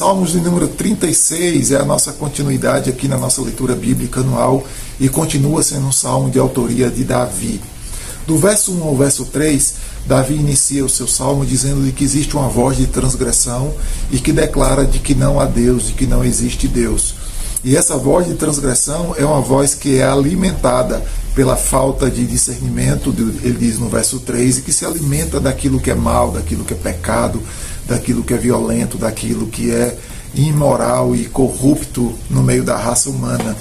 Salmos de número 36 é a nossa continuidade aqui na nossa leitura bíblica anual e continua sendo um salmo de autoria de Davi. Do verso 1 ao verso 3, Davi inicia o seu salmo dizendo que existe uma voz de transgressão e que declara de que não há Deus, de que não existe Deus. E essa voz de transgressão é uma voz que é alimentada pela falta de discernimento, ele diz no verso 3, e que se alimenta daquilo que é mal, daquilo que é pecado, daquilo que é violento, daquilo que é imoral e corrupto no meio da raça humana.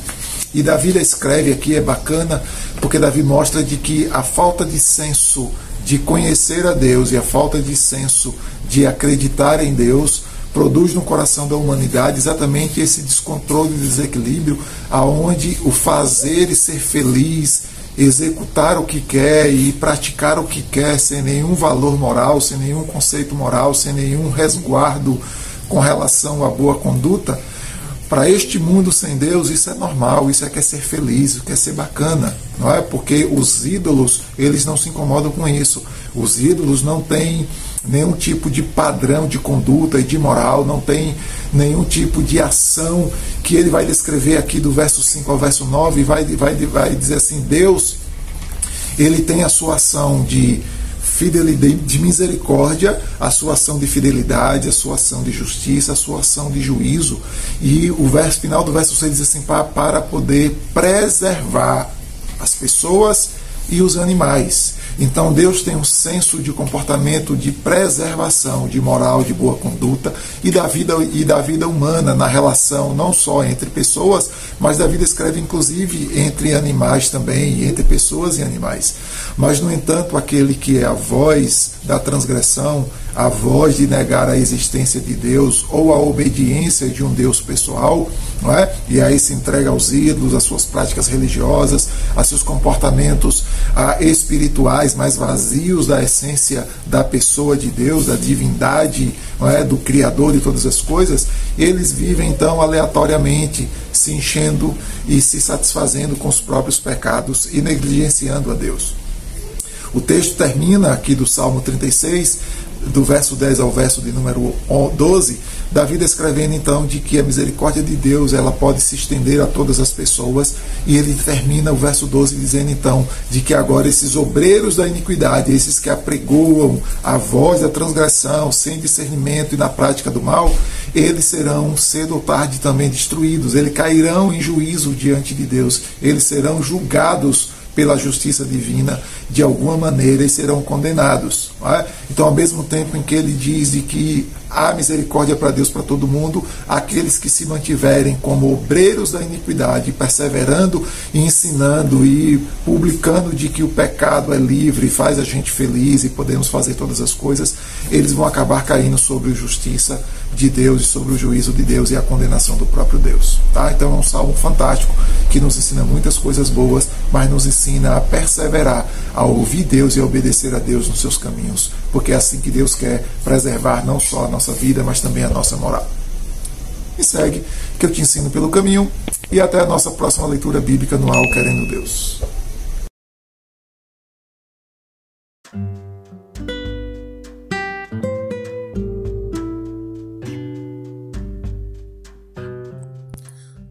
E Davi escreve aqui, é bacana, porque Davi mostra de que a falta de senso de conhecer a Deus e a falta de senso de acreditar em Deus produz no coração da humanidade exatamente esse descontrole e desequilíbrio aonde o fazer e ser feliz, executar o que quer e praticar o que quer sem nenhum valor moral, sem nenhum conceito moral, sem nenhum resguardo com relação à boa conduta, para este mundo sem Deus, isso é normal, isso é quer ser feliz, isso quer ser bacana, não é? Porque os ídolos, eles não se incomodam com isso. Os ídolos não têm nenhum tipo de padrão de conduta e de moral, não tem nenhum tipo de ação que ele vai descrever aqui do verso 5 ao verso 9 e vai, vai, vai dizer assim: Deus, ele tem a sua ação de fidelidade, de misericórdia, a sua ação de fidelidade, a sua ação de justiça, a sua ação de juízo. E o verso final do verso 6 diz assim: para, para poder preservar as pessoas e os animais. Então Deus tem um senso de comportamento de preservação, de moral, de boa conduta e da vida e da vida humana na relação não só entre pessoas, mas da vida escreve inclusive entre animais também, entre pessoas e animais. Mas no entanto, aquele que é a voz da transgressão, a voz de negar a existência de Deus ou a obediência de um Deus pessoal, não é? E aí se entrega aos ídolos, às suas práticas religiosas, a seus comportamentos ah, espirituais mais vazios da essência da pessoa de Deus, da divindade, é? do Criador de todas as coisas, eles vivem então aleatoriamente, se enchendo e se satisfazendo com os próprios pecados e negligenciando a Deus. O texto termina aqui do Salmo 36 do verso 10 ao verso de número 12, Davi descrevendo então de que a misericórdia de Deus ela pode se estender a todas as pessoas, e ele termina o verso 12 dizendo então de que agora esses obreiros da iniquidade, esses que apregoam a voz da transgressão sem discernimento e na prática do mal, eles serão cedo ou tarde também destruídos, eles cairão em juízo diante de Deus, eles serão julgados pela justiça divina de alguma maneira e serão condenados. É? Então, ao mesmo tempo em que ele diz de que há misericórdia para Deus para todo mundo, aqueles que se mantiverem como obreiros da iniquidade, perseverando e ensinando e publicando de que o pecado é livre e faz a gente feliz e podemos fazer todas as coisas, eles vão acabar caindo sobre a justiça de Deus e sobre o juízo de Deus e a condenação do próprio Deus. Tá? Então é um salmo fantástico que nos ensina muitas coisas boas, mas nos ensina a perseverar, a ouvir Deus e a obedecer a Deus nos seus caminhos, porque é assim que Deus quer preservar não só a nossa vida, mas também a nossa moral. Me segue, que eu te ensino pelo caminho, e até a nossa próxima leitura bíblica anual, querendo Deus.